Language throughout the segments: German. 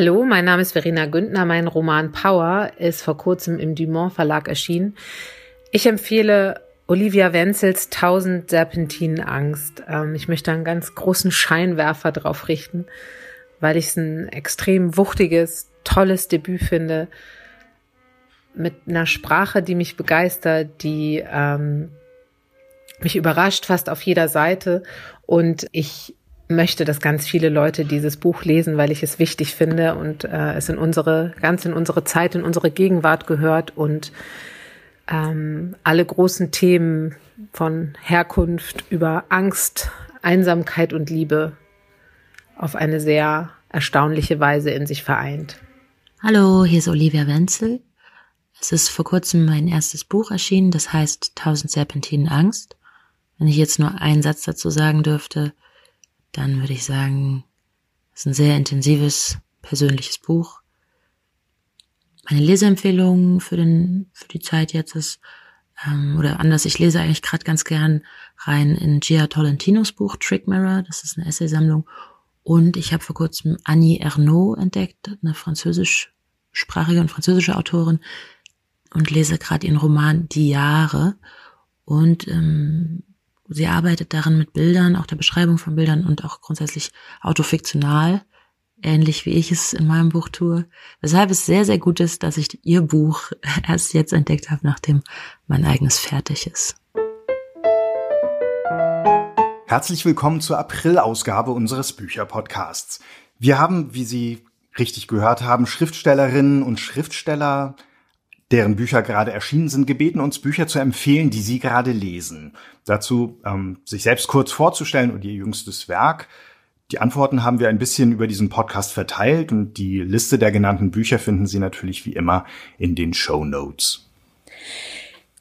Hallo, mein Name ist Verena Güntner. Mein Roman Power ist vor kurzem im Dumont Verlag erschienen. Ich empfehle Olivia Wenzels Tausend Serpentinen Angst. Ähm, ich möchte einen ganz großen Scheinwerfer drauf richten, weil ich es ein extrem wuchtiges, tolles Debüt finde. Mit einer Sprache, die mich begeistert, die ähm, mich überrascht fast auf jeder Seite. Und ich möchte, dass ganz viele Leute dieses Buch lesen, weil ich es wichtig finde und äh, es in unsere, ganz in unsere Zeit, in unsere Gegenwart gehört und ähm, alle großen Themen von Herkunft über Angst, Einsamkeit und Liebe auf eine sehr erstaunliche Weise in sich vereint. Hallo, hier ist Olivia Wenzel. Es ist vor kurzem mein erstes Buch erschienen, das heißt Tausend Serpentinen Angst. Wenn ich jetzt nur einen Satz dazu sagen dürfte, dann würde ich sagen, es ist ein sehr intensives, persönliches Buch. Meine Leseempfehlung für, den, für die Zeit jetzt ist, ähm, oder anders, ich lese eigentlich gerade ganz gern rein in Gia Tolentinos Buch Trick Mirror, das ist eine Essaysammlung. Und ich habe vor kurzem Annie Ernaux entdeckt, eine französischsprachige und französische Autorin, und lese gerade ihren Roman Die Jahre. Und ähm, Sie arbeitet darin mit Bildern, auch der Beschreibung von Bildern und auch grundsätzlich autofiktional, ähnlich wie ich es in meinem Buch tue. Weshalb es sehr, sehr gut ist, dass ich ihr Buch erst jetzt entdeckt habe, nachdem mein eigenes fertig ist. Herzlich willkommen zur April-Ausgabe unseres Bücherpodcasts. Wir haben, wie Sie richtig gehört haben, Schriftstellerinnen und Schriftsteller deren Bücher gerade erschienen sind, gebeten, uns Bücher zu empfehlen, die sie gerade lesen. Dazu ähm, sich selbst kurz vorzustellen und ihr jüngstes Werk. Die Antworten haben wir ein bisschen über diesen Podcast verteilt und die Liste der genannten Bücher finden Sie natürlich wie immer in den Show Notes.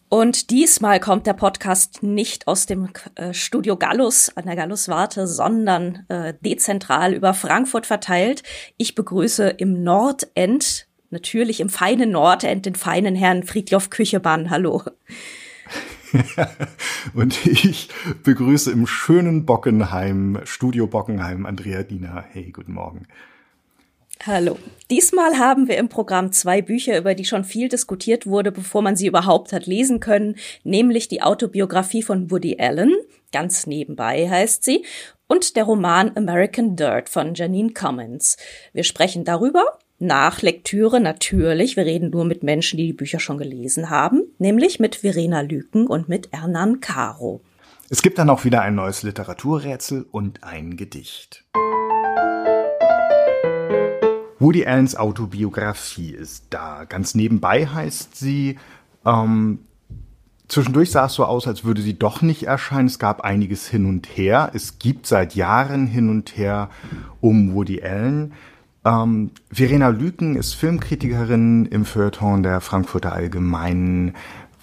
Und diesmal kommt der Podcast nicht aus dem äh, Studio Gallus an der Gallus-Warte, sondern äh, dezentral über Frankfurt verteilt. Ich begrüße im Nordend natürlich im feinen Nordend den feinen Herrn Friedjof Küchebann. Hallo. Und ich begrüße im schönen Bockenheim, Studio Bockenheim, Andrea Diener. Hey, guten Morgen. Hallo. Diesmal haben wir im Programm zwei Bücher, über die schon viel diskutiert wurde, bevor man sie überhaupt hat lesen können, nämlich die Autobiografie von Woody Allen, ganz nebenbei heißt sie, und der Roman American Dirt von Janine Cummins. Wir sprechen darüber nach Lektüre natürlich, wir reden nur mit Menschen, die die Bücher schon gelesen haben, nämlich mit Verena Lüken und mit Ernan Caro. Es gibt dann auch wieder ein neues Literaturrätsel und ein Gedicht. Woody Allens Autobiografie ist da. Ganz nebenbei heißt sie. Ähm, zwischendurch sah es so aus, als würde sie doch nicht erscheinen. Es gab einiges hin und her. Es gibt seit Jahren hin und her um Woody Allen. Ähm, Verena Lüken ist Filmkritikerin im Feuilleton der Frankfurter Allgemeinen,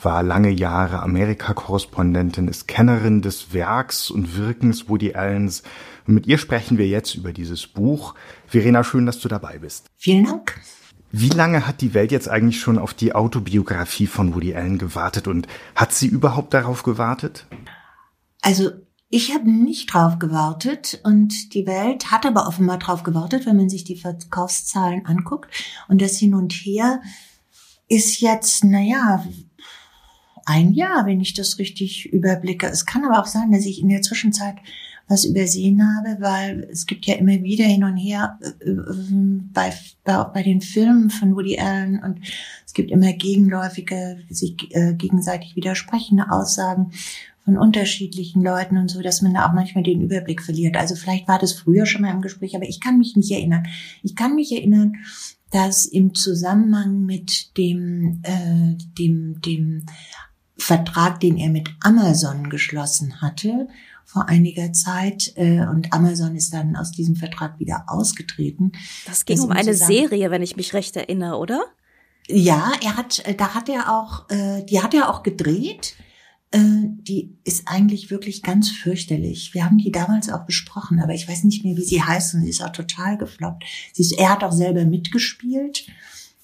war lange Jahre Amerika-Korrespondentin, ist Kennerin des Werks und Wirkens Woody Allens. Und mit ihr sprechen wir jetzt über dieses Buch. Verena, schön, dass du dabei bist. Vielen Dank. Wie lange hat die Welt jetzt eigentlich schon auf die Autobiografie von Woody Allen gewartet und hat sie überhaupt darauf gewartet? Also ich habe nicht drauf gewartet und die Welt hat aber offenbar drauf gewartet, wenn man sich die Verkaufszahlen anguckt. Und das Hin und Her ist jetzt, naja, ein Jahr, wenn ich das richtig überblicke. Es kann aber auch sein, dass ich in der Zwischenzeit was übersehen habe, weil es gibt ja immer wieder hin und her äh, äh bei, bei, bei den Filmen von Woody Allen und es gibt immer gegenläufige, sich äh, gegenseitig widersprechende Aussagen von unterschiedlichen Leuten und so, dass man da auch manchmal den Überblick verliert. Also vielleicht war das früher schon mal im Gespräch, aber ich kann mich nicht erinnern. Ich kann mich erinnern, dass im Zusammenhang mit dem, äh, dem, dem Vertrag, den er mit Amazon geschlossen hatte, vor einiger Zeit äh, und Amazon ist dann aus diesem Vertrag wieder ausgetreten. Das ging um eine Serie, wenn ich mich recht erinnere, oder? Ja, er hat, äh, da hat er auch, äh, die hat er auch gedreht die ist eigentlich wirklich ganz fürchterlich. Wir haben die damals auch besprochen, aber ich weiß nicht mehr, wie sie heißt und sie ist auch total gefloppt. Sie ist, er hat auch selber mitgespielt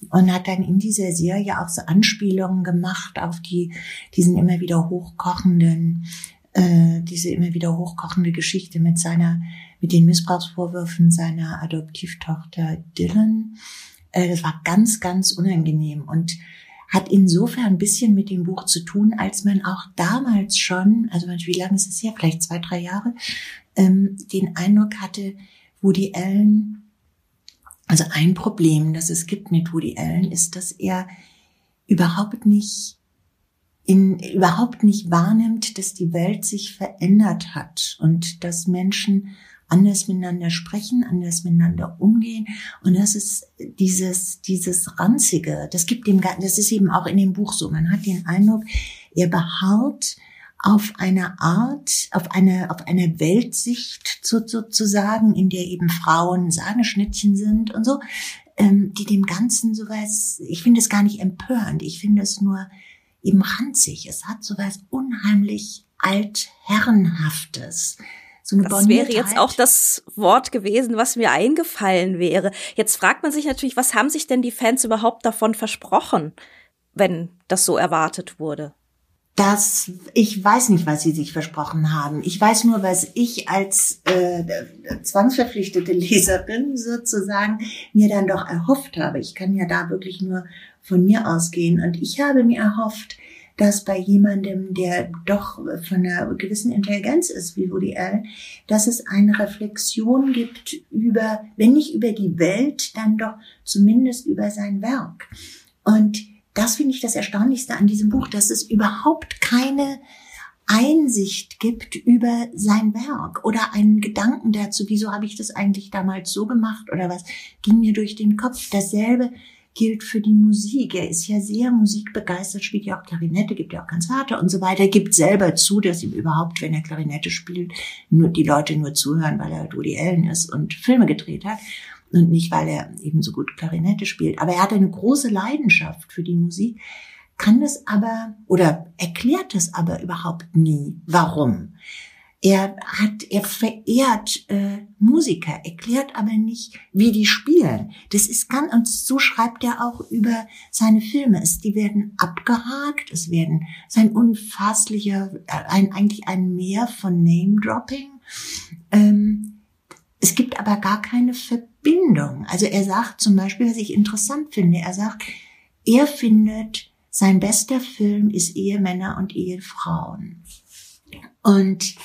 und hat dann in dieser Serie auch so Anspielungen gemacht auf die, diesen immer wieder hochkochenden, äh, diese immer wieder hochkochende Geschichte mit seiner mit den Missbrauchsvorwürfen seiner Adoptivtochter Dylan. Äh, das war ganz, ganz unangenehm und hat insofern ein bisschen mit dem Buch zu tun, als man auch damals schon, also wie lange ist es her, vielleicht zwei, drei Jahre, ähm, den Eindruck hatte, Woody Allen, also ein Problem, das es gibt mit Woody Allen, ist, dass er überhaupt nicht in, überhaupt nicht wahrnimmt, dass die Welt sich verändert hat und dass Menschen anders miteinander sprechen, anders miteinander umgehen. Und das ist dieses, dieses Ranzige, das gibt dem, das ist eben auch in dem Buch so. Man hat den Eindruck, er beharrt auf eine Art, auf eine, auf eine Weltsicht sozusagen, in der eben Frauen Sahneschnittchen sind und so, ähm, die dem Ganzen sowas, ich finde es gar nicht empörend, ich finde es nur eben ranzig. Es hat sowas unheimlich altherrenhaftes. So eine das wäre jetzt auch das Wort gewesen, was mir eingefallen wäre. Jetzt fragt man sich natürlich, was haben sich denn die Fans überhaupt davon versprochen, wenn das so erwartet wurde? Das, ich weiß nicht, was sie sich versprochen haben. Ich weiß nur, was ich als äh, zwangsverpflichtete Leserin sozusagen mir dann doch erhofft habe. Ich kann ja da wirklich nur von mir ausgehen. Und ich habe mir erhofft, dass bei jemandem, der doch von einer gewissen Intelligenz ist, wie Woody Allen, dass es eine Reflexion gibt über, wenn nicht über die Welt, dann doch zumindest über sein Werk. Und das finde ich das Erstaunlichste an diesem Buch, dass es überhaupt keine Einsicht gibt über sein Werk oder einen Gedanken dazu, wieso habe ich das eigentlich damals so gemacht oder was ging mir durch den Kopf. Dasselbe gilt für die Musik. Er ist ja sehr musikbegeistert, spielt ja auch Klarinette, gibt ja auch Konzerte und so weiter, gibt selber zu, dass ihm überhaupt, wenn er Klarinette spielt, nur die Leute nur zuhören, weil er Woody Allen ist und Filme gedreht hat und nicht, weil er eben so gut Klarinette spielt. Aber er hat eine große Leidenschaft für die Musik, kann es aber oder erklärt es aber überhaupt nie. Warum? Er hat, er verehrt äh, Musiker, erklärt aber nicht, wie die spielen. Das ist ganz, und so schreibt er auch über seine Filme. Es, die werden abgehakt, es werden sein unfasslicher, äh, ein, eigentlich ein Meer von Name-Dropping. Ähm, es gibt aber gar keine Verbindung. Also er sagt zum Beispiel, was ich interessant finde, er sagt, er findet, sein bester Film ist Ehemänner und Ehefrauen. Und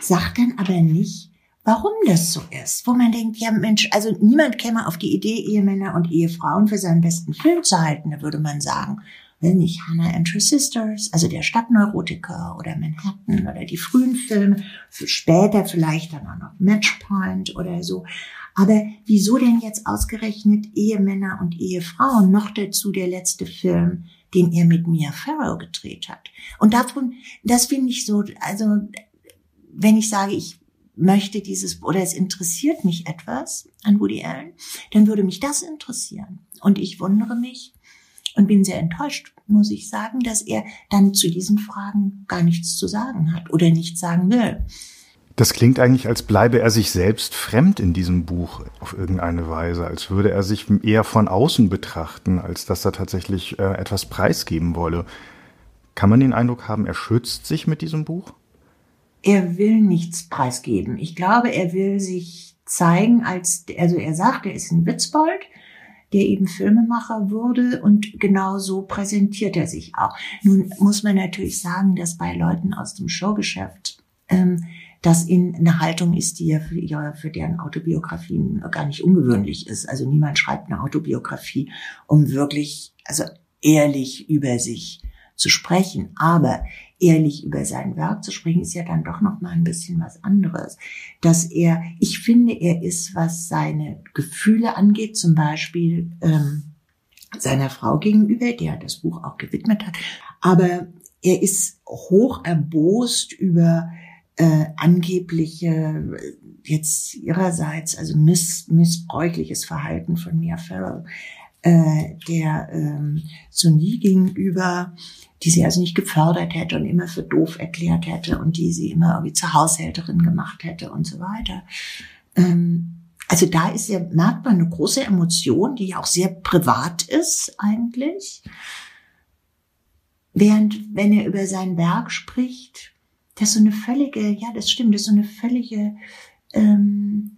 sagt dann aber nicht, warum das so ist. Wo man denkt, ja Mensch, also niemand käme auf die Idee, Ehemänner und Ehefrauen für seinen besten Film zu halten. Da würde man sagen, will nicht Hannah and Her Sisters, also der Stadtneurotiker oder Manhattan oder die frühen Filme, für später vielleicht dann auch noch Matchpoint oder so. Aber wieso denn jetzt ausgerechnet Ehemänner und Ehefrauen? Noch dazu der letzte Film, den er mit Mia Farrow gedreht hat. Und davon, das finde ich so, also wenn ich sage, ich möchte dieses oder es interessiert mich etwas an Woody Allen, dann würde mich das interessieren. Und ich wundere mich und bin sehr enttäuscht, muss ich sagen, dass er dann zu diesen Fragen gar nichts zu sagen hat oder nichts sagen will. Das klingt eigentlich, als bleibe er sich selbst fremd in diesem Buch auf irgendeine Weise, als würde er sich eher von außen betrachten, als dass er tatsächlich äh, etwas preisgeben wolle. Kann man den Eindruck haben, er schützt sich mit diesem Buch? Er will nichts preisgeben. Ich glaube, er will sich zeigen als, also er sagt, er ist ein Witzbold, der eben Filmemacher wurde und genau so präsentiert er sich auch. Nun muss man natürlich sagen, dass bei Leuten aus dem Showgeschäft ähm, das in eine Haltung ist, die ja für, ja für deren Autobiografien gar nicht ungewöhnlich ist. Also niemand schreibt eine Autobiografie, um wirklich, also ehrlich über sich zu sprechen. Aber ehrlich über sein Werk zu sprechen, ist ja dann doch noch mal ein bisschen was anderes. Dass er, ich finde, er ist, was seine Gefühle angeht, zum Beispiel ähm, seiner Frau gegenüber, der das Buch auch gewidmet hat, aber er ist hoch erbost über äh, angebliche jetzt ihrerseits also miss, missbräuchliches Verhalten von Mia Farrow äh, der ähm, Sunni gegenüber, die sie also nicht gefördert hätte und immer für doof erklärt hätte und die sie immer irgendwie zur Haushälterin gemacht hätte und so weiter. Ähm, also da ist ja, merkt man eine große Emotion, die ja auch sehr privat ist eigentlich. Während, wenn er über sein Werk spricht, das ist so eine völlige, ja, das stimmt, das ist so eine völlige ähm,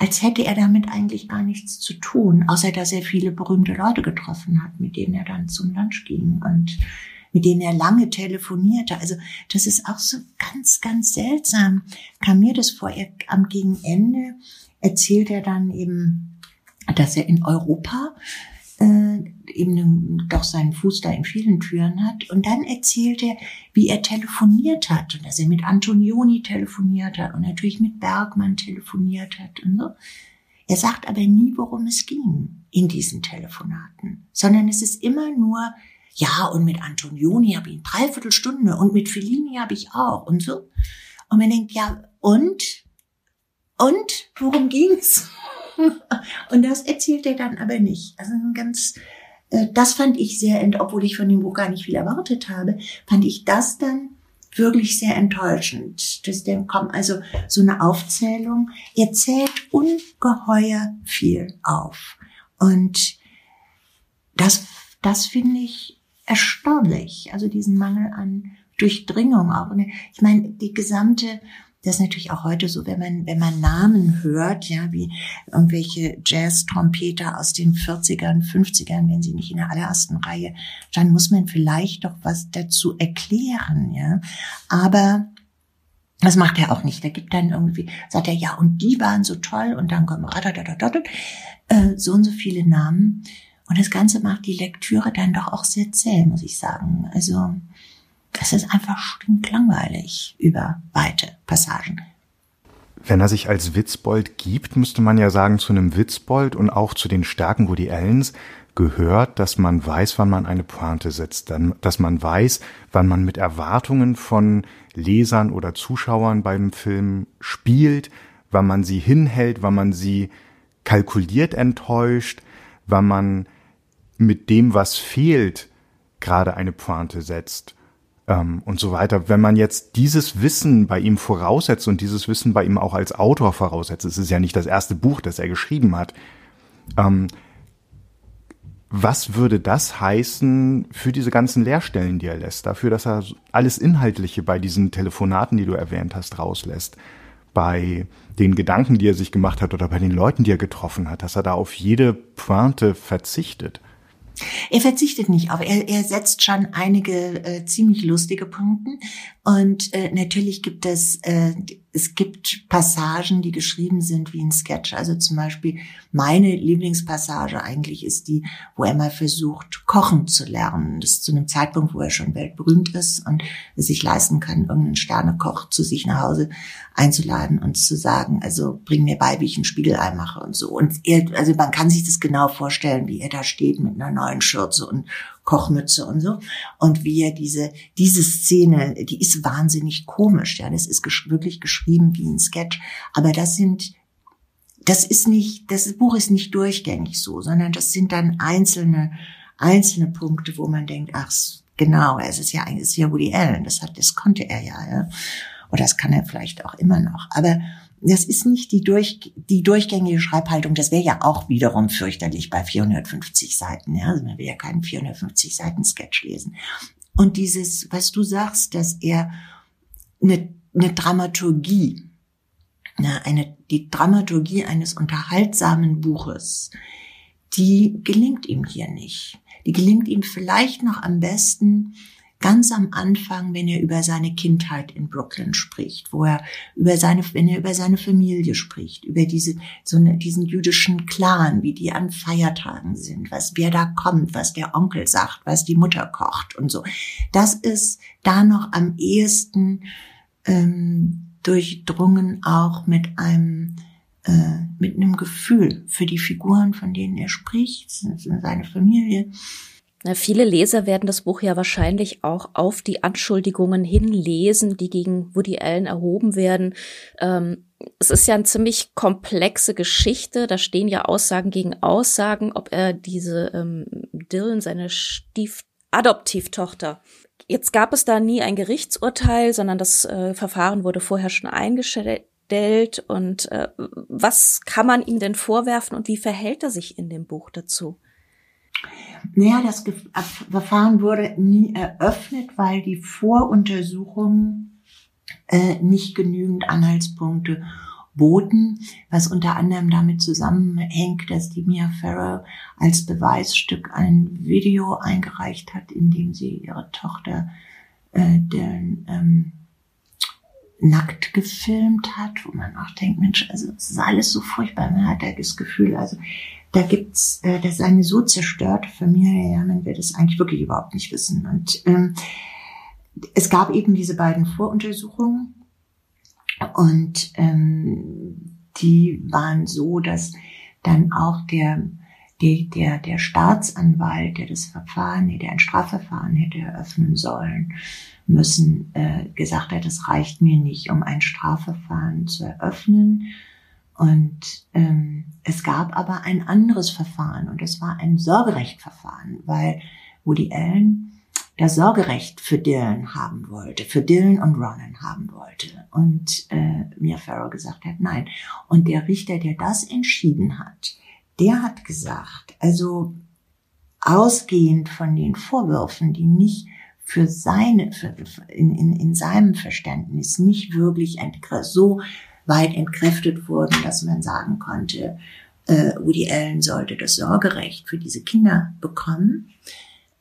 als hätte er damit eigentlich gar nichts zu tun, außer dass er viele berühmte Leute getroffen hat, mit denen er dann zum Lunch ging und mit denen er lange telefonierte. Also das ist auch so ganz, ganz seltsam. Kam mir das vor. Er, am Gegenende erzählt er dann eben, dass er in Europa äh, eben doch seinen Fuß da in vielen Türen hat. Und dann erzählt er, wie er telefoniert hat und dass er mit Antonioni telefoniert hat und natürlich mit Bergmann telefoniert hat und so. Er sagt aber nie, worum es ging in diesen Telefonaten, sondern es ist immer nur, ja, und mit Antonioni habe ich eine Dreiviertelstunde und mit Fellini habe ich auch und so. Und man denkt, ja, und? Und? Worum ging's? und das erzählt er dann aber nicht. Also ganz, äh, das fand ich sehr, obwohl ich von dem Buch gar nicht viel erwartet habe, fand ich das dann wirklich sehr enttäuschend. Das dann kommt also so eine Aufzählung. Er zählt ungeheuer viel auf. Und das, das finde ich erstaunlich. Also diesen Mangel an Durchdringung auch. Ich meine, die gesamte das ist natürlich auch heute so, wenn man, wenn man Namen hört, ja, wie irgendwelche Jazz-Trompeter aus den 40ern, 50ern, wenn sie nicht in der allerersten Reihe, dann muss man vielleicht doch was dazu erklären, ja. Aber das macht er auch nicht. Er gibt dann irgendwie, sagt er, ja, und die waren so toll und dann kommen äh, so und so viele Namen. Und das Ganze macht die Lektüre dann doch auch sehr zäh, muss ich sagen. Also, das ist einfach stinklangweilig über weite Passagen. Wenn er sich als Witzbold gibt, müsste man ja sagen, zu einem Witzbold und auch zu den Stärken Woody Allens gehört, dass man weiß, wann man eine Pointe setzt, dass man weiß, wann man mit Erwartungen von Lesern oder Zuschauern beim Film spielt, wann man sie hinhält, wann man sie kalkuliert enttäuscht, wann man mit dem, was fehlt, gerade eine Pointe setzt ähm, und so weiter. Wenn man jetzt dieses Wissen bei ihm voraussetzt und dieses Wissen bei ihm auch als Autor voraussetzt, es ist ja nicht das erste Buch, das er geschrieben hat, ähm, was würde das heißen für diese ganzen Leerstellen, die er lässt? Dafür, dass er alles Inhaltliche bei diesen Telefonaten, die du erwähnt hast, rauslässt? Bei den Gedanken, die er sich gemacht hat oder bei den Leuten, die er getroffen hat, dass er da auf jede Pointe verzichtet? Er verzichtet nicht auf, er, er setzt schon einige äh, ziemlich lustige Punkte und äh, natürlich gibt es, äh, es gibt Passagen, die geschrieben sind wie ein Sketch. Also zum Beispiel meine Lieblingspassage eigentlich ist die, wo er mal versucht, kochen zu lernen. Das ist zu einem Zeitpunkt, wo er schon weltberühmt ist und es sich leisten kann, irgendeinen Sternekoch zu sich nach Hause einzuladen und zu sagen, also bring mir bei, wie ich ein Spiegelei mache und so. Und er, also man kann sich das genau vorstellen, wie er da steht mit einer neuen Schürze und Kochmütze und so. Und wie er diese, diese Szene, die ist wahnsinnig komisch, ja. Das ist gesch wirklich geschrieben wie ein Sketch. Aber das sind, das ist nicht, das Buch ist nicht durchgängig so, sondern das sind dann einzelne, einzelne Punkte, wo man denkt, ach, genau, es ist ja eigentlich, es ist ja Woody Allen, das hat, das konnte er ja, ja. Oder das kann er vielleicht auch immer noch. Aber das ist nicht die, durch, die durchgängige Schreibhaltung. Das wäre ja auch wiederum fürchterlich bei 450 Seiten. Ja? Also man will ja keinen 450 Seiten Sketch lesen. Und dieses, was du sagst, dass er eine, eine Dramaturgie, eine, die Dramaturgie eines unterhaltsamen Buches, die gelingt ihm hier nicht. Die gelingt ihm vielleicht noch am besten, ganz am Anfang, wenn er über seine Kindheit in Brooklyn spricht, wo er über seine, wenn er über seine Familie spricht, über diese, so eine, diesen jüdischen Clan, wie die an Feiertagen sind, was, wer da kommt, was der Onkel sagt, was die Mutter kocht und so. Das ist da noch am ehesten ähm, durchdrungen auch mit einem äh, mit einem Gefühl für die Figuren, von denen er spricht, seine Familie viele Leser werden das Buch ja wahrscheinlich auch auf die Anschuldigungen hinlesen, die gegen Woody Allen erhoben werden. Ähm, es ist ja eine ziemlich komplexe Geschichte. Da stehen ja Aussagen gegen Aussagen, ob er diese ähm, Dylan, seine Stief Adoptivtochter, Jetzt gab es da nie ein Gerichtsurteil, sondern das äh, Verfahren wurde vorher schon eingestellt. Und äh, was kann man ihm denn vorwerfen und wie verhält er sich in dem Buch dazu? Naja, das Verfahren wurde nie eröffnet, weil die Voruntersuchungen äh, nicht genügend Anhaltspunkte boten, was unter anderem damit zusammenhängt, dass die Mia Farrow als Beweisstück ein Video eingereicht hat, in dem sie ihre Tochter äh, den, ähm, nackt gefilmt hat, wo man auch denkt, Mensch, also es ist alles so furchtbar, man hat das Gefühl, also da gibt's, äh, das ist eine so zerstörte Familie, ja, man wird es eigentlich wirklich überhaupt nicht wissen. Und ähm, es gab eben diese beiden Voruntersuchungen und ähm, die waren so, dass dann auch der, der, der, der Staatsanwalt, der das Verfahren, der ein Strafverfahren hätte eröffnen sollen, müssen, äh, gesagt hat, es reicht mir nicht, um ein Strafverfahren zu eröffnen. Und ähm, es gab aber ein anderes Verfahren und es war ein Sorgerechtverfahren, weil Woody Allen das Sorgerecht für Dylan haben wollte, für Dylan und Ronan haben wollte. Und äh, Mia Farrow gesagt hat, nein. Und der Richter, der das entschieden hat, der hat gesagt, also ausgehend von den Vorwürfen, die nicht für seine, für, in, in, in seinem Verständnis nicht wirklich so weit entkräftet wurden, dass man sagen konnte, äh, Woody Allen sollte das Sorgerecht für diese Kinder bekommen.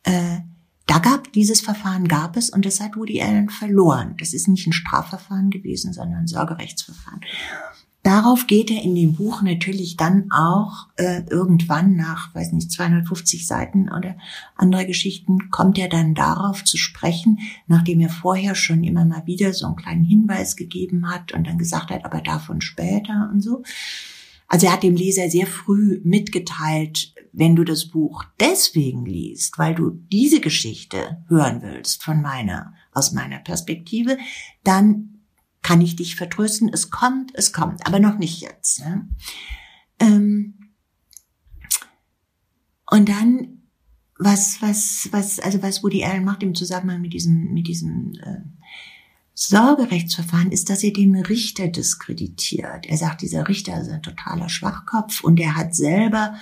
Äh, da gab dieses Verfahren gab es und das hat Woody Allen verloren. Das ist nicht ein Strafverfahren gewesen, sondern ein Sorgerechtsverfahren. Darauf geht er in dem Buch natürlich dann auch äh, irgendwann nach, weiß nicht, 250 Seiten oder andere Geschichten, kommt er dann darauf zu sprechen, nachdem er vorher schon immer mal wieder so einen kleinen Hinweis gegeben hat und dann gesagt hat, aber davon später und so. Also er hat dem Leser sehr früh mitgeteilt, wenn du das Buch deswegen liest, weil du diese Geschichte hören willst von meiner, aus meiner Perspektive, dann kann ich dich vertrösten, es kommt, es kommt, aber noch nicht jetzt. Ne? Ähm, und dann, was, was, was, also was Woody Allen macht im Zusammenhang mit diesem, mit diesem äh, Sorgerechtsverfahren ist, dass er den Richter diskreditiert. Er sagt, dieser Richter ist ein totaler Schwachkopf und er hat selber,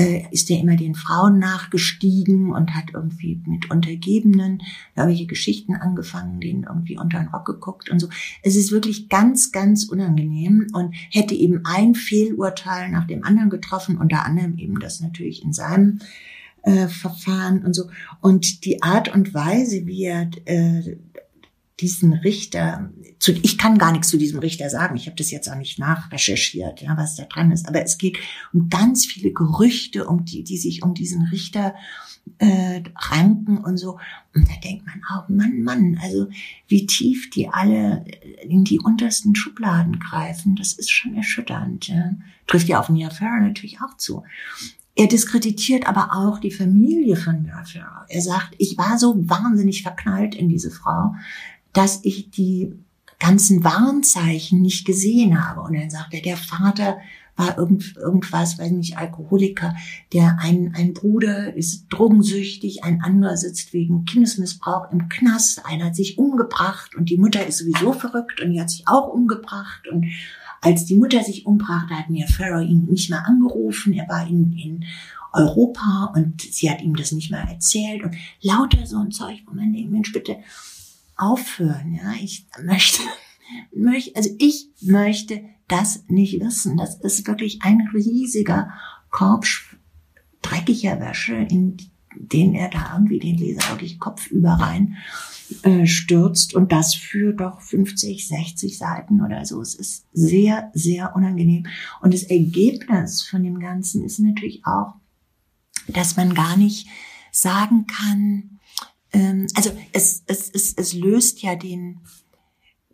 äh, ist er immer den Frauen nachgestiegen und hat irgendwie mit Untergebenen irgendwelche Geschichten angefangen, denen irgendwie unter den Rock geguckt und so. Es ist wirklich ganz, ganz unangenehm und hätte eben ein Fehlurteil nach dem anderen getroffen, unter anderem eben das natürlich in seinem äh, Verfahren und so. Und die Art und Weise, wie er äh, diesen Richter, zu, ich kann gar nichts zu diesem Richter sagen, ich habe das jetzt auch nicht nachrecherchiert, ja, was da dran ist, aber es geht um ganz viele Gerüchte, um die, die sich um diesen Richter äh, ranken und so. Und da denkt man auch, Mann, Mann, also wie tief die alle in die untersten Schubladen greifen, das ist schon erschütternd. Ja. Trifft ja auf Mia Farrow natürlich auch zu. Er diskreditiert aber auch die Familie von Mia Farrow. Er sagt, ich war so wahnsinnig verknallt in diese Frau, dass ich die ganzen Warnzeichen nicht gesehen habe. Und dann sagt er, der Vater war irgend, irgendwas, weiß nicht, Alkoholiker, der ein, ein Bruder ist drogensüchtig, ein anderer sitzt wegen Kindesmissbrauch im Knast, einer hat sich umgebracht und die Mutter ist sowieso verrückt und die hat sich auch umgebracht. Und als die Mutter sich umbrachte, hat mir Farrow ihn nicht mehr angerufen, er war in, in Europa und sie hat ihm das nicht mehr erzählt. Und lauter so ein Zeug, wo man denkt, Mensch, bitte, aufhören. Ja, ich möchte, möchte, also ich möchte das nicht wissen. Das ist wirklich ein riesiger Korb dreckiger Wäsche, in den er da irgendwie den Leser wirklich kopfüber rein äh, stürzt und das für doch 50, 60 Seiten oder so. Es ist sehr, sehr unangenehm. Und das Ergebnis von dem Ganzen ist natürlich auch, dass man gar nicht sagen kann, ähm, also es, es, es, es löst ja den,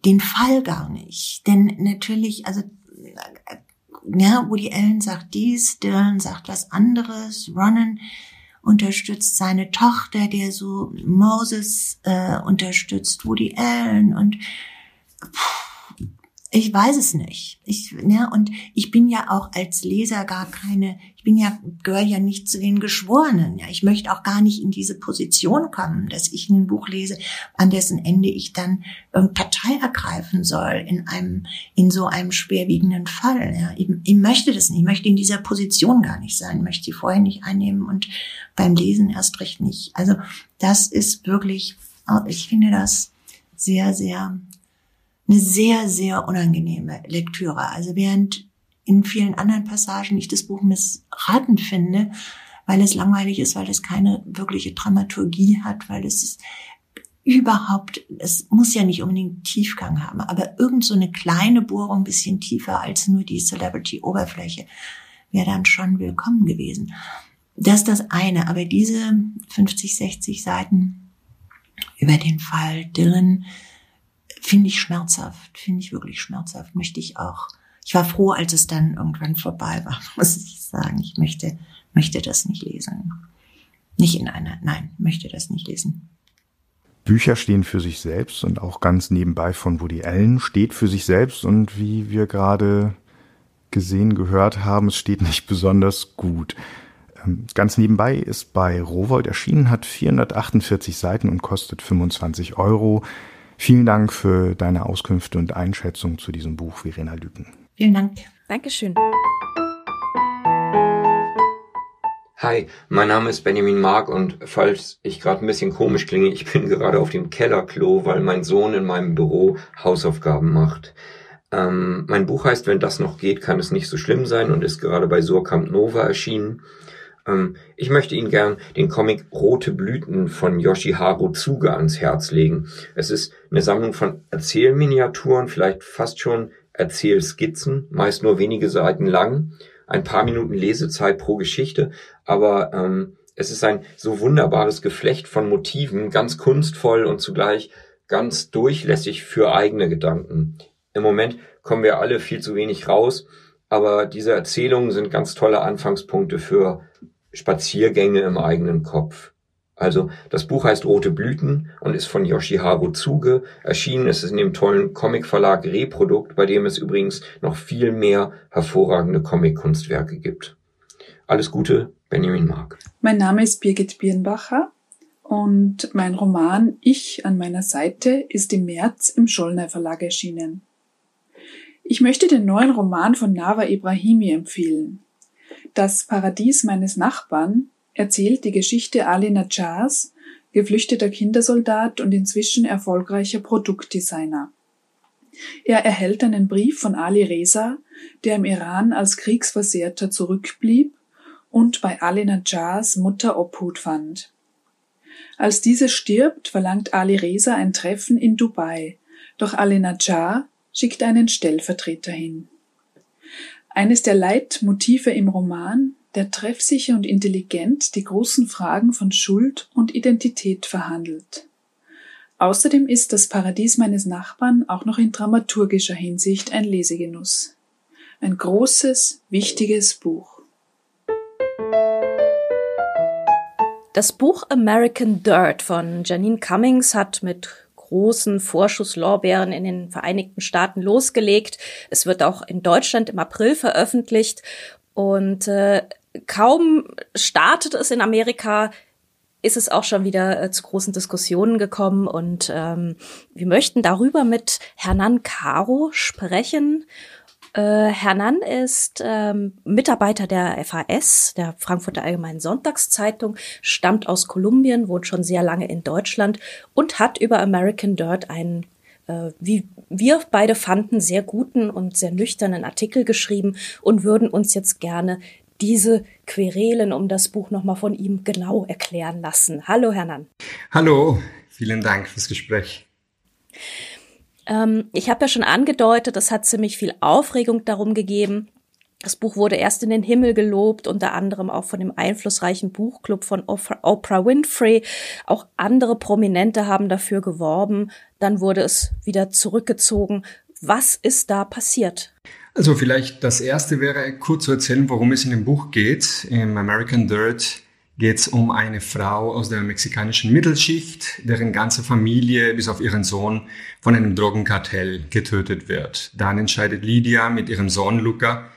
den Fall gar nicht. Denn natürlich, also äh, ja, Woody Allen sagt dies, Dylan sagt was anderes, Ronan unterstützt seine Tochter, der so Moses äh, unterstützt, Woody Allen und pff, ich weiß es nicht. Ich, ja, und ich bin ja auch als Leser gar keine, ich bin ja, gehöre ja nicht zu den Geschworenen. Ja, ich möchte auch gar nicht in diese Position kommen, dass ich ein Buch lese, an dessen Ende ich dann Partei ergreifen soll in einem, in so einem schwerwiegenden Fall. Ja, ich, ich möchte das nicht. Ich möchte in dieser Position gar nicht sein. Ich möchte sie vorher nicht einnehmen und beim Lesen erst recht nicht. Also, das ist wirklich, ich finde das sehr, sehr eine sehr, sehr unangenehme Lektüre. Also während in vielen anderen Passagen ich das Buch missraten finde, weil es langweilig ist, weil es keine wirkliche Dramaturgie hat, weil es ist überhaupt, es muss ja nicht unbedingt Tiefgang haben, aber irgend so eine kleine Bohrung, bisschen tiefer als nur die Celebrity-Oberfläche, wäre dann schon willkommen gewesen. Das ist das eine, aber diese 50, 60 Seiten über den Fall Dylan finde ich schmerzhaft, finde ich wirklich schmerzhaft, möchte ich auch. Ich war froh, als es dann irgendwann vorbei war, muss ich sagen. Ich möchte, möchte das nicht lesen. Nicht in einer, nein, möchte das nicht lesen. Bücher stehen für sich selbst und auch ganz nebenbei von Woody Allen steht für sich selbst und wie wir gerade gesehen, gehört haben, es steht nicht besonders gut. Ähm, ganz nebenbei ist bei Rowold erschienen, hat 448 Seiten und kostet 25 Euro. Vielen Dank für deine Auskünfte und Einschätzung zu diesem Buch, Verena Lüken. Vielen Dank. Dankeschön. Hi, mein Name ist Benjamin Mark und falls ich gerade ein bisschen komisch klinge, ich bin gerade auf dem Kellerklo, weil mein Sohn in meinem Büro Hausaufgaben macht. Ähm, mein Buch heißt Wenn das noch geht, kann es nicht so schlimm sein und ist gerade bei Surkamp Nova erschienen. Ähm, ich möchte Ihnen gern den Comic Rote Blüten von Yoshiharu Tsuga ans Herz legen. Es ist eine Sammlung von Erzählminiaturen, vielleicht fast schon Erzählskizzen, meist nur wenige Seiten lang ein paar Minuten Lesezeit pro Geschichte, aber ähm, es ist ein so wunderbares Geflecht von Motiven, ganz kunstvoll und zugleich ganz durchlässig für eigene Gedanken. Im Moment kommen wir alle viel zu wenig raus, aber diese Erzählungen sind ganz tolle Anfangspunkte für Spaziergänge im eigenen Kopf. Also das Buch heißt Rote Blüten und ist von Yoshiharu Tsuge. Erschienen ist es in dem tollen Comicverlag Reprodukt, bei dem es übrigens noch viel mehr hervorragende Comic-Kunstwerke gibt. Alles Gute, Benjamin Mark. Mein Name ist Birgit Birnbacher und mein Roman Ich an meiner Seite ist im März im Schollner Verlag erschienen. Ich möchte den neuen Roman von Nava Ibrahimi empfehlen. Das Paradies meines Nachbarn erzählt die Geschichte Ali Najars, geflüchteter Kindersoldat und inzwischen erfolgreicher Produktdesigner. Er erhält einen Brief von Ali Reza, der im Iran als Kriegsversehrter zurückblieb und bei Ali Najars Mutter Obhut fand. Als diese stirbt, verlangt Ali Reza ein Treffen in Dubai, doch Ali Najjar schickt einen Stellvertreter hin. Eines der Leitmotive im Roman der treffsicher und intelligent die großen Fragen von Schuld und Identität verhandelt. Außerdem ist das Paradies meines Nachbarn auch noch in dramaturgischer Hinsicht ein Lesegenuss. Ein großes, wichtiges Buch. Das Buch American Dirt von Janine Cummings hat mit großen Vorschusslorbeeren in den Vereinigten Staaten losgelegt. Es wird auch in Deutschland im April veröffentlicht und äh, kaum startet es in Amerika, ist es auch schon wieder äh, zu großen Diskussionen gekommen und ähm, wir möchten darüber mit Hernan Caro sprechen. Äh, Hernan ist ähm, Mitarbeiter der FAS, der Frankfurter Allgemeinen Sonntagszeitung, stammt aus Kolumbien, wohnt schon sehr lange in Deutschland und hat über American Dirt einen äh, wie wir beide fanden, sehr guten und sehr nüchternen Artikel geschrieben und würden uns jetzt gerne diese Querelen um das Buch nochmal von ihm genau erklären lassen. Hallo, Hernan. Hallo, vielen Dank fürs Gespräch. Ähm, ich habe ja schon angedeutet, es hat ziemlich viel Aufregung darum gegeben. Das Buch wurde erst in den Himmel gelobt, unter anderem auch von dem einflussreichen Buchclub von Oprah Winfrey. Auch andere Prominente haben dafür geworben. Dann wurde es wieder zurückgezogen. Was ist da passiert? Also vielleicht das erste wäre kurz zu erzählen, worum es in dem Buch geht. Im American Dirt geht es um eine Frau aus der mexikanischen Mittelschicht, deren ganze Familie bis auf ihren Sohn von einem Drogenkartell getötet wird. Dann entscheidet Lydia mit ihrem Sohn Luca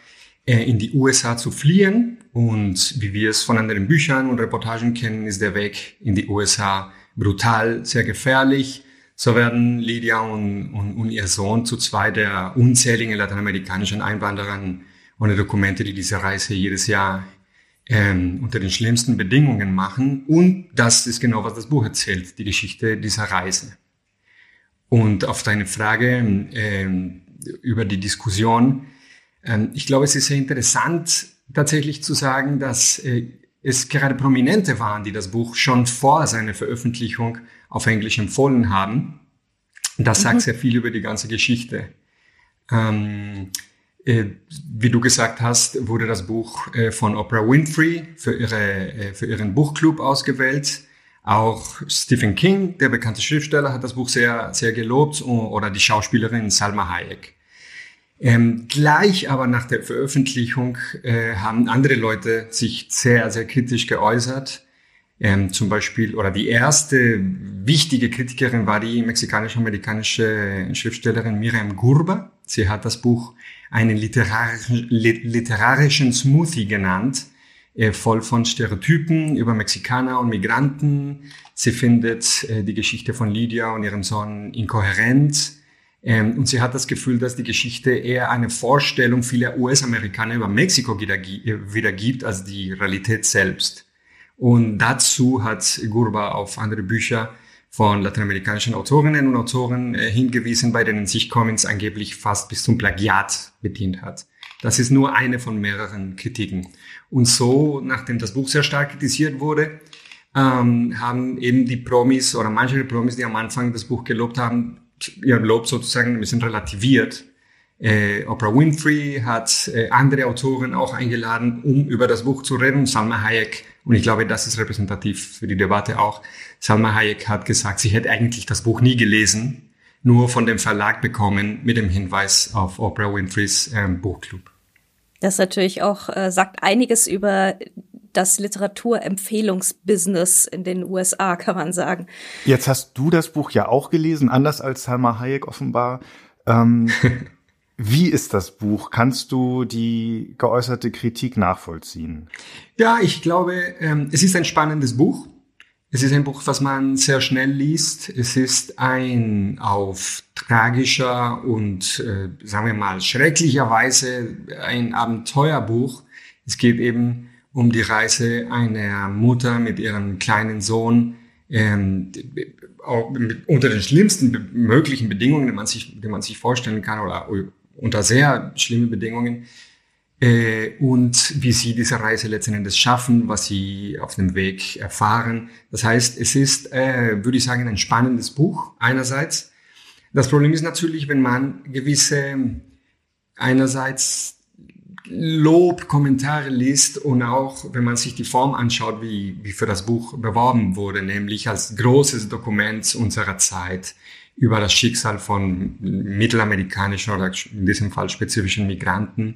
äh, in die USA zu fliehen und wie wir es von anderen Büchern und Reportagen kennen, ist der Weg in die USA brutal, sehr gefährlich so werden Lydia und, und, und ihr Sohn zu zwei der unzähligen lateinamerikanischen Einwanderern ohne Dokumente, die diese Reise jedes Jahr ähm, unter den schlimmsten Bedingungen machen. Und das ist genau, was das Buch erzählt, die Geschichte dieser Reise. Und auf deine Frage äh, über die Diskussion, äh, ich glaube, es ist sehr interessant tatsächlich zu sagen, dass äh, es gerade Prominente waren, die das Buch schon vor seiner Veröffentlichung auf Englisch empfohlen haben. Das sagt mhm. sehr viel über die ganze Geschichte. Ähm, äh, wie du gesagt hast, wurde das Buch äh, von Oprah Winfrey für, ihre, äh, für ihren Buchclub ausgewählt. Auch Stephen King, der bekannte Schriftsteller, hat das Buch sehr, sehr gelobt oder die Schauspielerin Salma Hayek. Ähm, gleich aber nach der Veröffentlichung äh, haben andere Leute sich sehr, sehr kritisch geäußert. Ähm, zum Beispiel, oder die erste wichtige Kritikerin war die mexikanisch-amerikanische Schriftstellerin Miriam Gurba. Sie hat das Buch einen literarischen, Smoothie genannt, äh, voll von Stereotypen über Mexikaner und Migranten. Sie findet äh, die Geschichte von Lydia und ihrem Sohn inkohärent ähm, und sie hat das Gefühl, dass die Geschichte eher eine Vorstellung vieler US-Amerikaner über Mexiko wiedergibt als die Realität selbst. Und dazu hat Gurba auf andere Bücher von lateinamerikanischen Autorinnen und Autoren äh, hingewiesen, bei denen sich Commons angeblich fast bis zum Plagiat bedient hat. Das ist nur eine von mehreren Kritiken. Und so, nachdem das Buch sehr stark kritisiert wurde, ähm, haben eben die Promis oder manche Promis, die am Anfang das Buch gelobt haben, ihr Lob sozusagen ein bisschen relativiert. Äh, Oprah Winfrey hat äh, andere Autoren auch eingeladen, um über das Buch zu reden. Salma Hayek, und ich glaube, das ist repräsentativ für die Debatte auch. Salma Hayek hat gesagt, sie hätte eigentlich das Buch nie gelesen, nur von dem Verlag bekommen mit dem Hinweis auf Oprah Winfreys ähm, Buchclub. Das natürlich auch äh, sagt einiges über das Literaturempfehlungsbusiness in den USA, kann man sagen. Jetzt hast du das Buch ja auch gelesen, anders als Salma Hayek offenbar. Ähm, wie ist das Buch? Kannst du die geäußerte Kritik nachvollziehen? Ja, ich glaube, ähm, es ist ein spannendes Buch. Es ist ein Buch, was man sehr schnell liest. Es ist ein auf tragischer und, äh, sagen wir mal, schrecklicher Weise ein Abenteuerbuch. Es geht eben um die Reise einer Mutter mit ihrem kleinen Sohn ähm, unter den schlimmsten möglichen Bedingungen, die man sich, die man sich vorstellen kann oder unter sehr schlimmen Bedingungen äh, und wie sie diese Reise letzten Endes schaffen, was sie auf dem Weg erfahren. Das heißt, es ist, äh, würde ich sagen, ein spannendes Buch einerseits. Das Problem ist natürlich, wenn man gewisse einerseits Lob, Kommentare liest und auch, wenn man sich die Form anschaut, wie, wie für das Buch beworben wurde, nämlich als großes Dokument unserer Zeit über das Schicksal von mittelamerikanischen oder in diesem Fall spezifischen Migranten.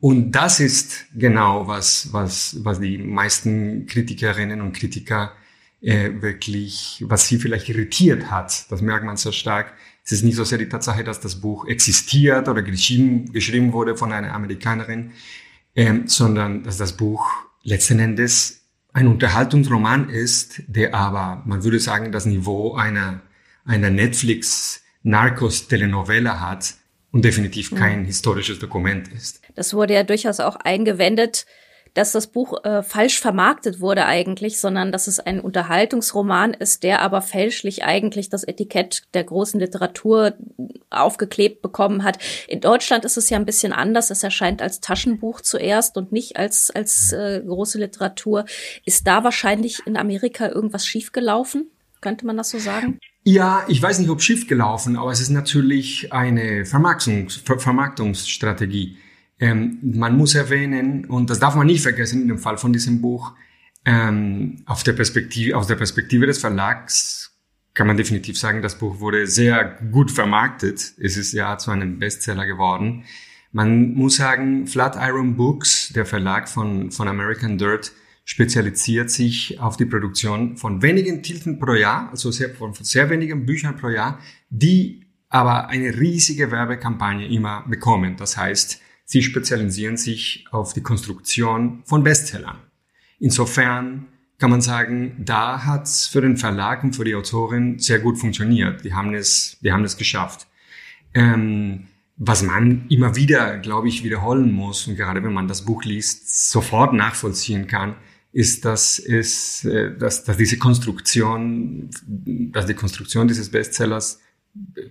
Und das ist genau was, was, was die meisten Kritikerinnen und Kritiker äh, wirklich, was sie vielleicht irritiert hat. Das merkt man sehr stark es ist nicht so sehr die Tatsache, dass das Buch existiert oder geschrieben, geschrieben wurde von einer Amerikanerin, ähm, sondern dass das Buch letzten Endes ein Unterhaltungsroman ist, der aber, man würde sagen, das Niveau einer, einer Netflix-Narcos-Telenovela hat und definitiv kein mhm. historisches Dokument ist. Das wurde ja durchaus auch eingewendet, dass das Buch äh, falsch vermarktet wurde eigentlich, sondern dass es ein Unterhaltungsroman ist, der aber fälschlich eigentlich das Etikett der großen Literatur aufgeklebt bekommen hat. In Deutschland ist es ja ein bisschen anders. Es erscheint als Taschenbuch zuerst und nicht als, als äh, große Literatur. Ist da wahrscheinlich in Amerika irgendwas schiefgelaufen? Könnte man das so sagen? Ja, ich weiß nicht, ob schief gelaufen, aber es ist natürlich eine Vermarktungs Vermarktungsstrategie. Ähm, man muss erwähnen, und das darf man nicht vergessen in dem Fall von diesem Buch, ähm, auf der Perspektive, aus der Perspektive des Verlags kann man definitiv sagen, das Buch wurde sehr gut vermarktet. Es ist ja zu einem Bestseller geworden. Man muss sagen, Flatiron Books, der Verlag von, von American Dirt, spezialisiert sich auf die Produktion von wenigen Titeln pro Jahr, also sehr, von sehr wenigen Büchern pro Jahr, die aber eine riesige Werbekampagne immer bekommen. Das heißt, Sie spezialisieren sich auf die Konstruktion von Bestsellern. Insofern kann man sagen, da hat's für den Verlag und für die Autorin sehr gut funktioniert. Die haben es, die haben es geschafft. Ähm, was man immer wieder, glaube ich, wiederholen muss und gerade wenn man das Buch liest, sofort nachvollziehen kann, ist, dass es, äh, dass, dass diese Konstruktion, dass die Konstruktion dieses Bestsellers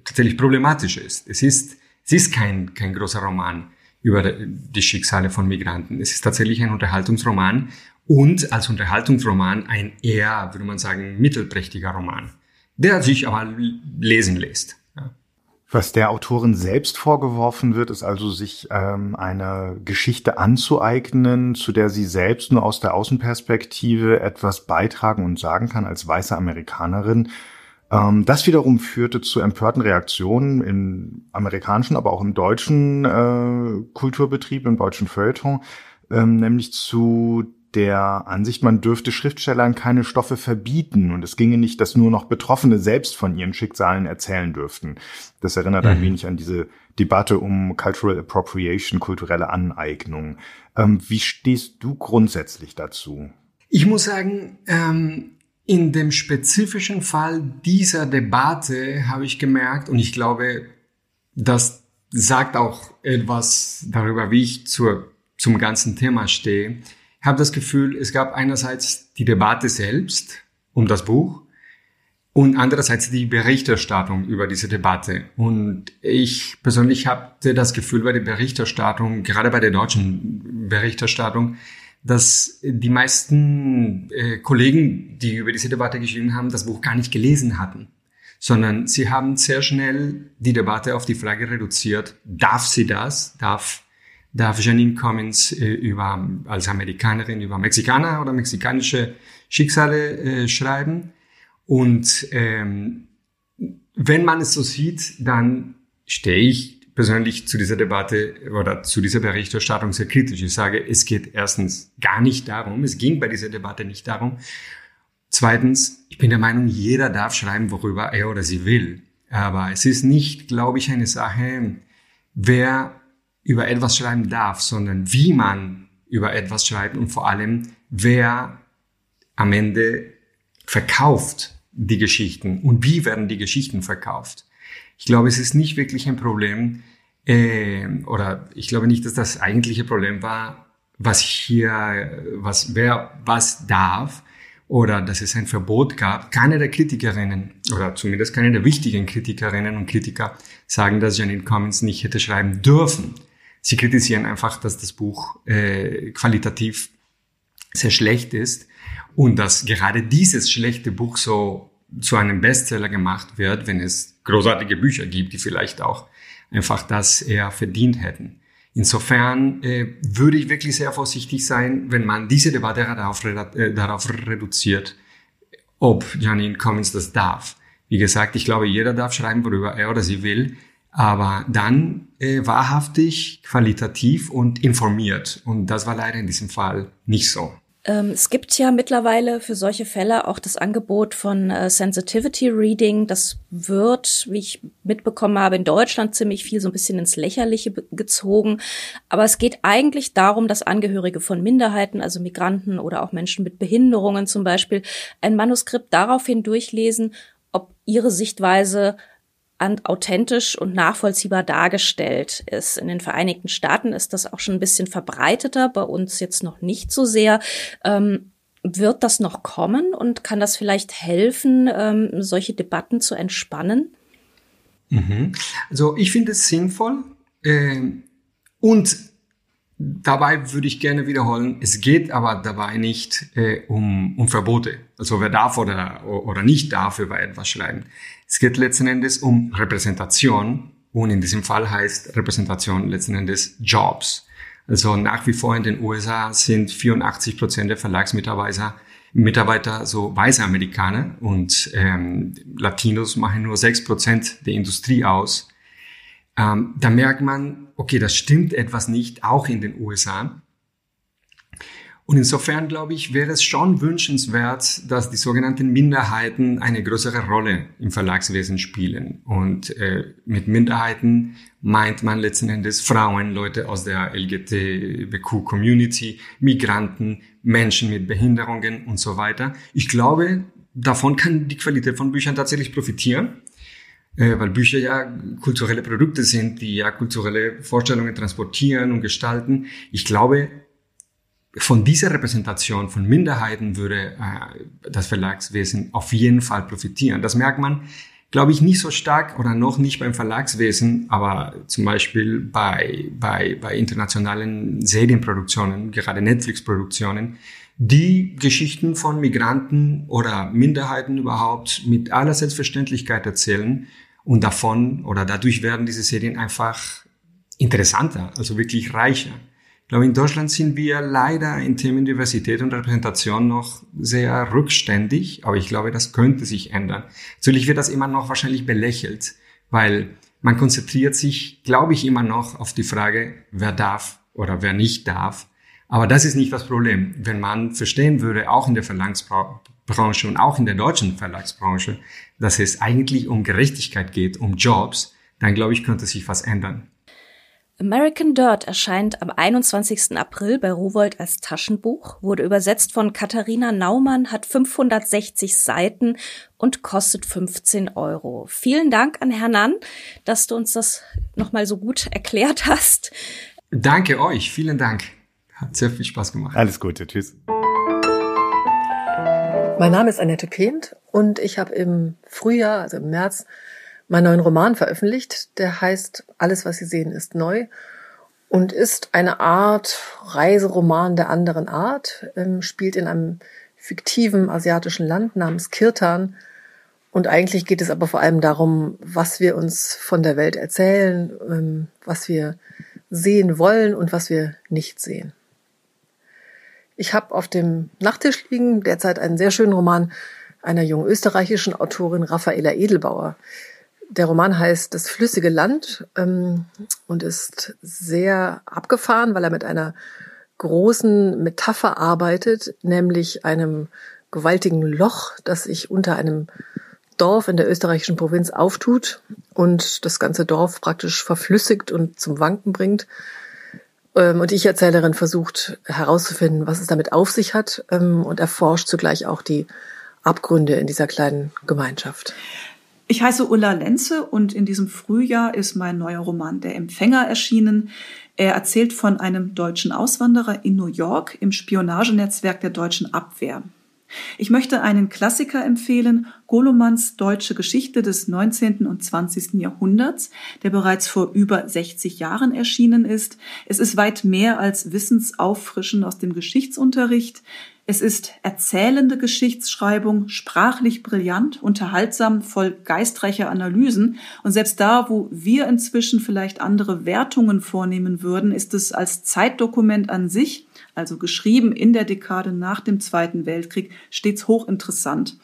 tatsächlich problematisch ist. Es ist, es ist kein, kein großer Roman über die Schicksale von Migranten. Es ist tatsächlich ein Unterhaltungsroman und als Unterhaltungsroman ein eher, würde man sagen, mittelprächtiger Roman, der sich aber lesen lässt. Was der Autorin selbst vorgeworfen wird, ist also sich ähm, eine Geschichte anzueignen, zu der sie selbst nur aus der Außenperspektive etwas beitragen und sagen kann als weiße Amerikanerin. Ähm, das wiederum führte zu empörten Reaktionen im amerikanischen, aber auch im deutschen äh, Kulturbetrieb, im deutschen Feuilleton, ähm, nämlich zu der Ansicht, man dürfte Schriftstellern keine Stoffe verbieten und es ginge nicht, dass nur noch Betroffene selbst von ihren Schicksalen erzählen dürften. Das erinnert mhm. ein wenig an diese Debatte um Cultural Appropriation, kulturelle Aneignung. Ähm, wie stehst du grundsätzlich dazu? Ich muss sagen, ähm, in dem spezifischen Fall dieser Debatte habe ich gemerkt, und ich glaube, das sagt auch etwas darüber, wie ich zur, zum ganzen Thema stehe, habe das Gefühl, es gab einerseits die Debatte selbst um das Buch und andererseits die Berichterstattung über diese Debatte. Und ich persönlich hatte das Gefühl bei der Berichterstattung, gerade bei der deutschen Berichterstattung, dass die meisten äh, Kollegen, die über diese Debatte geschrieben haben, das Buch gar nicht gelesen hatten, sondern sie haben sehr schnell die Debatte auf die Frage reduziert, darf sie das? Darf darf Janine Cummins äh, über, als Amerikanerin über Mexikaner oder mexikanische Schicksale äh, schreiben. Und ähm, wenn man es so sieht, dann stehe ich persönlich zu dieser Debatte oder zu dieser Berichterstattung sehr kritisch. Ich sage, es geht erstens gar nicht darum, es ging bei dieser Debatte nicht darum. Zweitens, ich bin der Meinung, jeder darf schreiben, worüber er oder sie will. Aber es ist nicht, glaube ich, eine Sache, wer über etwas schreiben darf, sondern wie man über etwas schreibt und vor allem, wer am Ende verkauft die Geschichten und wie werden die Geschichten verkauft. Ich glaube, es ist nicht wirklich ein Problem, äh, oder ich glaube nicht, dass das eigentliche Problem war, was hier, was, wer was darf, oder dass es ein Verbot gab. Keine der Kritikerinnen, oder zumindest keine der wichtigen Kritikerinnen und Kritiker sagen, dass Janine Cummins nicht hätte schreiben dürfen. Sie kritisieren einfach, dass das Buch äh, qualitativ sehr schlecht ist und dass gerade dieses schlechte Buch so zu einem Bestseller gemacht wird, wenn es großartige Bücher gibt, die vielleicht auch einfach das eher verdient hätten. Insofern äh, würde ich wirklich sehr vorsichtig sein, wenn man diese Debatte darauf, äh, darauf reduziert, ob Janine Cummins das darf. Wie gesagt, ich glaube, jeder darf schreiben, worüber er oder sie will aber dann äh, wahrhaftig, qualitativ und informiert. Und das war leider in diesem Fall nicht so. Ähm, es gibt ja mittlerweile für solche Fälle auch das Angebot von äh, Sensitivity Reading. Das wird, wie ich mitbekommen habe, in Deutschland ziemlich viel so ein bisschen ins Lächerliche gezogen. Aber es geht eigentlich darum, dass Angehörige von Minderheiten, also Migranten oder auch Menschen mit Behinderungen zum Beispiel, ein Manuskript daraufhin durchlesen, ob ihre Sichtweise authentisch und nachvollziehbar dargestellt ist. In den Vereinigten Staaten ist das auch schon ein bisschen verbreiteter, bei uns jetzt noch nicht so sehr. Ähm, wird das noch kommen und kann das vielleicht helfen, ähm, solche Debatten zu entspannen? Mhm. Also ich finde es sinnvoll äh, und Dabei würde ich gerne wiederholen, es geht aber dabei nicht äh, um, um Verbote. Also wer darf oder, oder nicht darf über etwas schreiben. Es geht letzten Endes um Repräsentation und in diesem Fall heißt Repräsentation letzten Endes Jobs. Also nach wie vor in den USA sind 84 Prozent der Verlagsmitarbeiter Mitarbeiter so weiße Amerikaner und ähm, Latinos machen nur 6 Prozent der Industrie aus. Ähm, da merkt man, okay, das stimmt etwas nicht, auch in den USA. Und insofern, glaube ich, wäre es schon wünschenswert, dass die sogenannten Minderheiten eine größere Rolle im Verlagswesen spielen. Und äh, mit Minderheiten meint man letzten Endes Frauen, Leute aus der LGBTQ-Community, Migranten, Menschen mit Behinderungen und so weiter. Ich glaube, davon kann die Qualität von Büchern tatsächlich profitieren weil Bücher ja kulturelle Produkte sind, die ja kulturelle Vorstellungen transportieren und gestalten. Ich glaube, von dieser Repräsentation von Minderheiten würde äh, das Verlagswesen auf jeden Fall profitieren. Das merkt man glaube ich, nicht so stark oder noch nicht beim Verlagswesen, aber zum Beispiel bei, bei, bei internationalen Serienproduktionen, gerade Netflix-Produktionen, die Geschichten von Migranten oder Minderheiten überhaupt mit aller Selbstverständlichkeit erzählen und davon oder dadurch werden diese Serien einfach interessanter, also wirklich reicher. Ich glaube, in Deutschland sind wir leider in Themen Diversität und Repräsentation noch sehr rückständig, aber ich glaube, das könnte sich ändern. Natürlich wird das immer noch wahrscheinlich belächelt, weil man konzentriert sich, glaube ich, immer noch auf die Frage, wer darf oder wer nicht darf. Aber das ist nicht das Problem. Wenn man verstehen würde, auch in der Verlagsbranche und auch in der deutschen Verlagsbranche, dass es eigentlich um Gerechtigkeit geht, um Jobs, dann glaube ich, könnte sich was ändern. American Dirt erscheint am 21. April bei Rowold als Taschenbuch, wurde übersetzt von Katharina Naumann, hat 560 Seiten und kostet 15 Euro. Vielen Dank an Herrn dass du uns das nochmal so gut erklärt hast. Danke euch, vielen Dank. Hat sehr viel Spaß gemacht. Alles Gute, tschüss. Mein Name ist Annette Pehnt und ich habe im Frühjahr, also im März, meinen neuen Roman veröffentlicht. Der heißt Alles, was Sie sehen, ist neu und ist eine Art Reiseroman der anderen Art, ähm, spielt in einem fiktiven asiatischen Land namens Kirtan. Und eigentlich geht es aber vor allem darum, was wir uns von der Welt erzählen, ähm, was wir sehen wollen und was wir nicht sehen. Ich habe auf dem Nachttisch liegen derzeit einen sehr schönen Roman einer jungen österreichischen Autorin Raffaela Edelbauer. Der Roman heißt Das flüssige Land ähm, und ist sehr abgefahren, weil er mit einer großen Metapher arbeitet, nämlich einem gewaltigen Loch, das sich unter einem Dorf in der österreichischen Provinz auftut und das ganze Dorf praktisch verflüssigt und zum Wanken bringt. Ähm, und ich Erzählerin versucht herauszufinden, was es damit auf sich hat ähm, und erforscht zugleich auch die Abgründe in dieser kleinen Gemeinschaft. Ich heiße Ulla Lenze und in diesem Frühjahr ist mein neuer Roman Der Empfänger erschienen. Er erzählt von einem deutschen Auswanderer in New York im Spionagenetzwerk der deutschen Abwehr. Ich möchte einen Klassiker empfehlen, Golomans Deutsche Geschichte des 19. und 20. Jahrhunderts, der bereits vor über 60 Jahren erschienen ist. Es ist weit mehr als Wissensauffrischen aus dem Geschichtsunterricht. Es ist erzählende Geschichtsschreibung, sprachlich brillant, unterhaltsam, voll geistreicher Analysen. Und selbst da, wo wir inzwischen vielleicht andere Wertungen vornehmen würden, ist es als Zeitdokument an sich, also geschrieben in der Dekade nach dem Zweiten Weltkrieg, stets hochinteressant.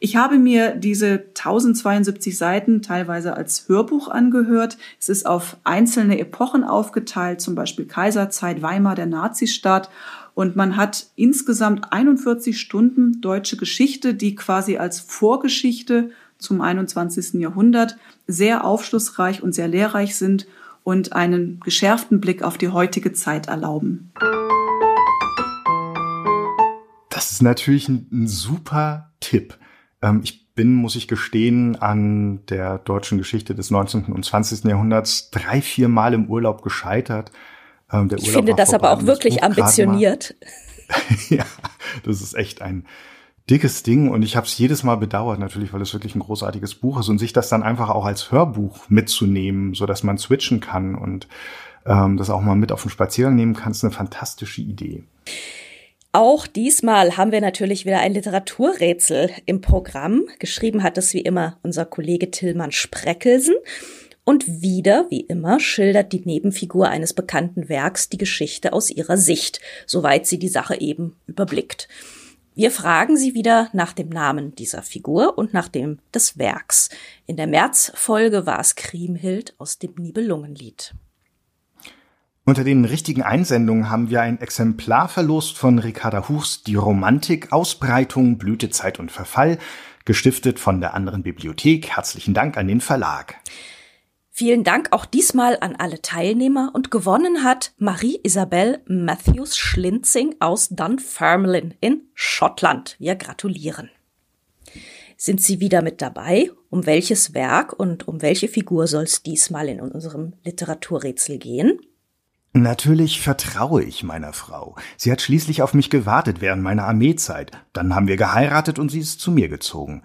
Ich habe mir diese 1072 Seiten teilweise als Hörbuch angehört. Es ist auf einzelne Epochen aufgeteilt, zum Beispiel Kaiserzeit, Weimar, der Nazistaat. Und man hat insgesamt 41 Stunden deutsche Geschichte, die quasi als Vorgeschichte zum 21. Jahrhundert sehr aufschlussreich und sehr lehrreich sind und einen geschärften Blick auf die heutige Zeit erlauben. Das ist natürlich ein, ein super Tipp. Ähm, ich bin, muss ich gestehen, an der deutschen Geschichte des 19. und 20. Jahrhunderts drei, vier Mal im Urlaub gescheitert ähm, ich finde das aber auch wirklich ambitioniert. ja, das ist echt ein dickes Ding und ich habe es jedes Mal bedauert, natürlich, weil es wirklich ein großartiges Buch ist und sich das dann einfach auch als Hörbuch mitzunehmen, so dass man switchen kann und ähm, das auch mal mit auf den Spaziergang nehmen kann, ist eine fantastische Idee. Auch diesmal haben wir natürlich wieder ein Literaturrätsel im Programm. Geschrieben hat es wie immer unser Kollege Tillmann Spreckelsen. Und wieder, wie immer, schildert die Nebenfigur eines bekannten Werks die Geschichte aus ihrer Sicht, soweit sie die Sache eben überblickt. Wir fragen sie wieder nach dem Namen dieser Figur und nach dem des Werks. In der Märzfolge war es Kriemhild aus dem Nibelungenlied. Unter den richtigen Einsendungen haben wir ein Exemplar verlost von Ricarda Huchs Die Romantik, Ausbreitung, Blütezeit und Verfall, gestiftet von der anderen Bibliothek. Herzlichen Dank an den Verlag. Vielen Dank auch diesmal an alle Teilnehmer und gewonnen hat Marie-Isabel Matthews Schlinzing aus Dunfermline in Schottland. Wir gratulieren. Sind Sie wieder mit dabei? Um welches Werk und um welche Figur soll es diesmal in unserem Literaturrätsel gehen? Natürlich vertraue ich meiner Frau. Sie hat schließlich auf mich gewartet während meiner Armeezeit. Dann haben wir geheiratet und sie ist zu mir gezogen.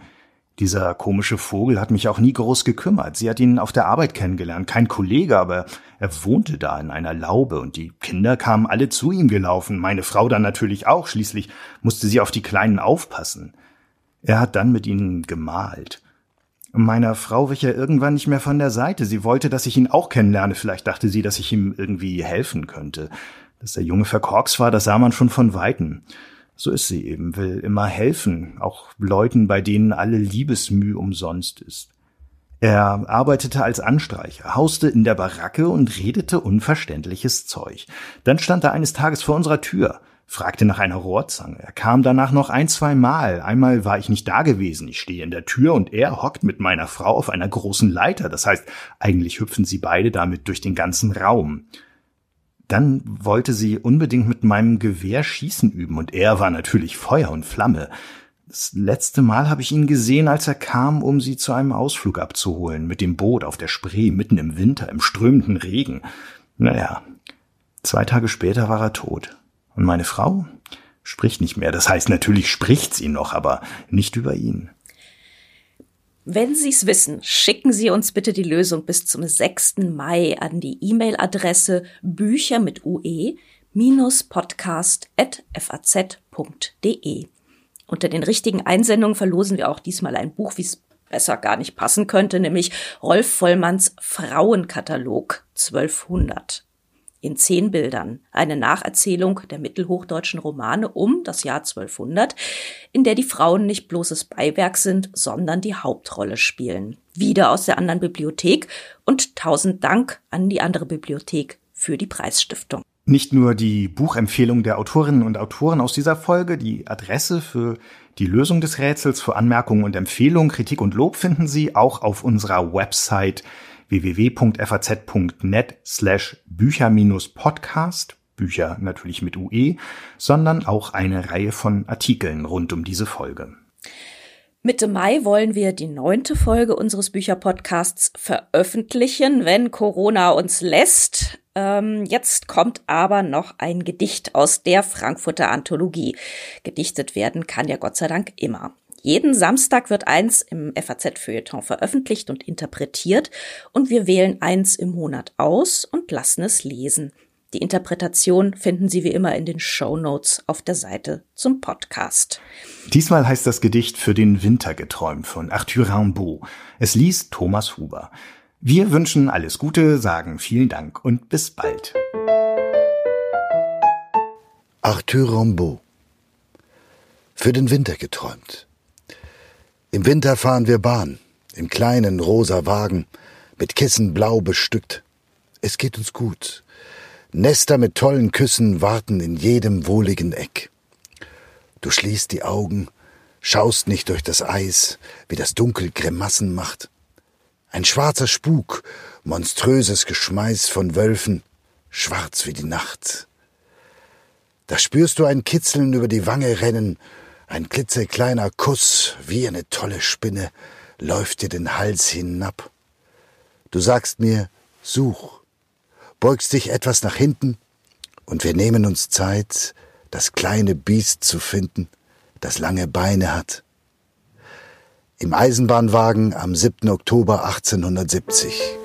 Dieser komische Vogel hat mich auch nie groß gekümmert. Sie hat ihn auf der Arbeit kennengelernt. Kein Kollege, aber er wohnte da in einer Laube und die Kinder kamen alle zu ihm gelaufen. Meine Frau dann natürlich auch. Schließlich musste sie auf die Kleinen aufpassen. Er hat dann mit ihnen gemalt. Meiner Frau wich er irgendwann nicht mehr von der Seite. Sie wollte, dass ich ihn auch kennenlerne. Vielleicht dachte sie, dass ich ihm irgendwie helfen könnte. Dass der Junge verkorks war, das sah man schon von Weitem. So ist sie eben, will immer helfen, auch Leuten, bei denen alle Liebesmüh umsonst ist. Er arbeitete als Anstreicher, hauste in der Baracke und redete unverständliches Zeug. Dann stand er eines Tages vor unserer Tür, fragte nach einer Rohrzange. Er kam danach noch ein, zwei Mal. Einmal war ich nicht da gewesen. Ich stehe in der Tür und er hockt mit meiner Frau auf einer großen Leiter. Das heißt, eigentlich hüpfen sie beide damit durch den ganzen Raum. Dann wollte sie unbedingt mit meinem Gewehr schießen üben und er war natürlich Feuer und Flamme. Das letzte Mal habe ich ihn gesehen, als er kam, um sie zu einem Ausflug abzuholen, mit dem Boot auf der Spree, mitten im Winter, im strömenden Regen. Naja, zwei Tage später war er tot. Und meine Frau spricht nicht mehr. Das heißt, natürlich spricht sie noch, aber nicht über ihn. Wenn Sie es wissen, schicken Sie uns bitte die Lösung bis zum 6. Mai an die E-Mail-Adresse bücher mit ue podcast.faz.de. Unter den richtigen Einsendungen verlosen wir auch diesmal ein Buch, wie es besser gar nicht passen könnte, nämlich Rolf Vollmanns Frauenkatalog 1200 in zehn Bildern, eine Nacherzählung der mittelhochdeutschen Romane um das Jahr 1200, in der die Frauen nicht bloßes Beiwerk sind, sondern die Hauptrolle spielen. Wieder aus der anderen Bibliothek und tausend Dank an die andere Bibliothek für die Preisstiftung. Nicht nur die Buchempfehlung der Autorinnen und Autoren aus dieser Folge, die Adresse für die Lösung des Rätsels, für Anmerkungen und Empfehlungen, Kritik und Lob finden Sie auch auf unserer Website www.faz.net slash Bücher-Podcast, Bücher natürlich mit UE, sondern auch eine Reihe von Artikeln rund um diese Folge. Mitte Mai wollen wir die neunte Folge unseres Bücherpodcasts veröffentlichen, wenn Corona uns lässt. Ähm, jetzt kommt aber noch ein Gedicht aus der Frankfurter Anthologie. Gedichtet werden kann ja Gott sei Dank immer. Jeden Samstag wird eins im FAZ-Feuilleton veröffentlicht und interpretiert und wir wählen eins im Monat aus und lassen es lesen. Die Interpretation finden Sie wie immer in den Show Notes auf der Seite zum Podcast. Diesmal heißt das Gedicht Für den Winter geträumt von Arthur Rimbaud. Es liest Thomas Huber. Wir wünschen alles Gute, sagen vielen Dank und bis bald. Arthur Rimbaud. Für den Winter geträumt. Im Winter fahren wir Bahn, im kleinen rosa Wagen, mit Kissen blau bestückt. Es geht uns gut. Nester mit tollen Küssen warten in jedem wohligen Eck. Du schließt die Augen, schaust nicht durch das Eis, wie das Dunkel Grimassen macht. Ein schwarzer Spuk, monströses Geschmeiß von Wölfen, schwarz wie die Nacht. Da spürst du ein Kitzeln über die Wange rennen ein klitzekleiner Kuss, wie eine tolle Spinne, läuft dir den Hals hinab. Du sagst mir, such, beugst dich etwas nach hinten, und wir nehmen uns Zeit, das kleine Biest zu finden, das lange Beine hat. Im Eisenbahnwagen am 7. Oktober 1870.